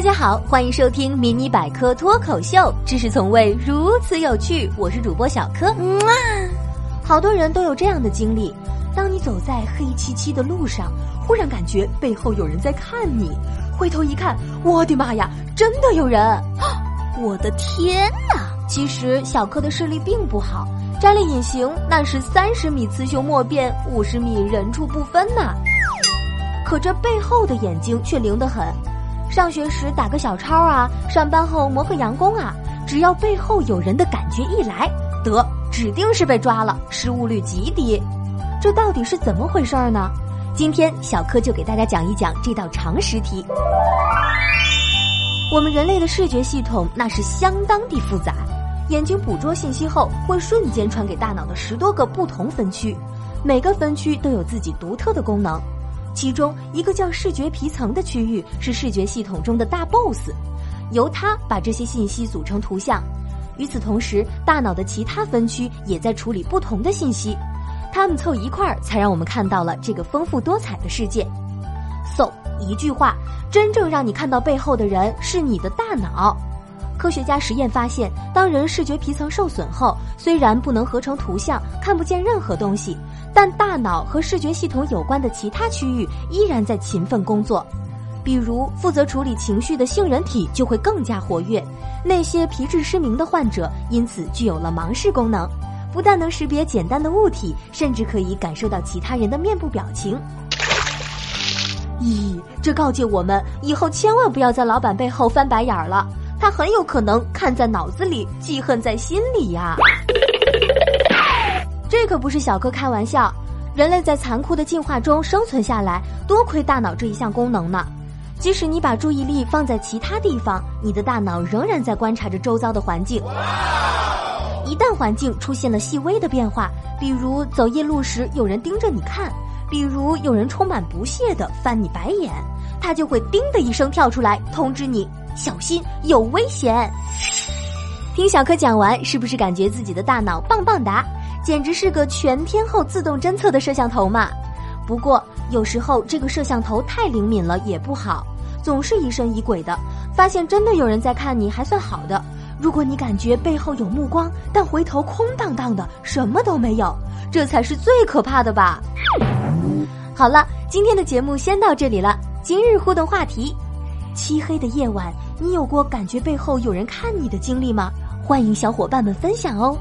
大家好，欢迎收听迷你百科脱口秀，知识从未如此有趣。我是主播小柯。嗯啊，好多人都有这样的经历：当你走在黑漆漆的路上，忽然感觉背后有人在看你，回头一看，我的妈呀，真的有人！我的天哪！其实小柯的视力并不好，摘了隐形那是三十米雌雄莫辨，五十米人畜不分呐。可这背后的眼睛却灵得很。上学时打个小抄啊，上班后磨个洋工啊，只要背后有人的感觉一来，得指定是被抓了，失误率极低。这到底是怎么回事儿呢？今天小柯就给大家讲一讲这道常识题。我们人类的视觉系统那是相当的复杂，眼睛捕捉信息后会瞬间传给大脑的十多个不同分区，每个分区都有自己独特的功能。其中一个叫视觉皮层的区域是视觉系统中的大 boss，由它把这些信息组成图像。与此同时，大脑的其他分区也在处理不同的信息，它们凑一块儿，才让我们看到了这个丰富多彩的世界。So，一句话，真正让你看到背后的人是你的大脑。科学家实验发现，当人视觉皮层受损后，虽然不能合成图像，看不见任何东西，但大脑和视觉系统有关的其他区域依然在勤奋工作。比如，负责处理情绪的杏仁体就会更加活跃。那些皮质失明的患者因此具有了盲视功能，不但能识别简单的物体，甚至可以感受到其他人的面部表情。咦，这告诫我们以后千万不要在老板背后翻白眼儿了。他很有可能看在脑子里，记恨在心里呀。这可不是小哥开玩笑。人类在残酷的进化中生存下来，多亏大脑这一项功能呢。即使你把注意力放在其他地方，你的大脑仍然在观察着周遭的环境。一旦环境出现了细微的变化，比如走夜路时有人盯着你看，比如有人充满不屑地翻你白眼，他就会“叮”的一声跳出来通知你。小心，有危险！听小柯讲完，是不是感觉自己的大脑棒棒哒，简直是个全天候自动侦测的摄像头嘛？不过有时候这个摄像头太灵敏了也不好，总是疑神疑鬼的。发现真的有人在看你还算好的，如果你感觉背后有目光，但回头空荡荡的，什么都没有，这才是最可怕的吧？好了，今天的节目先到这里了。今日互动话题。漆黑的夜晚，你有过感觉背后有人看你的经历吗？欢迎小伙伴们分享哦。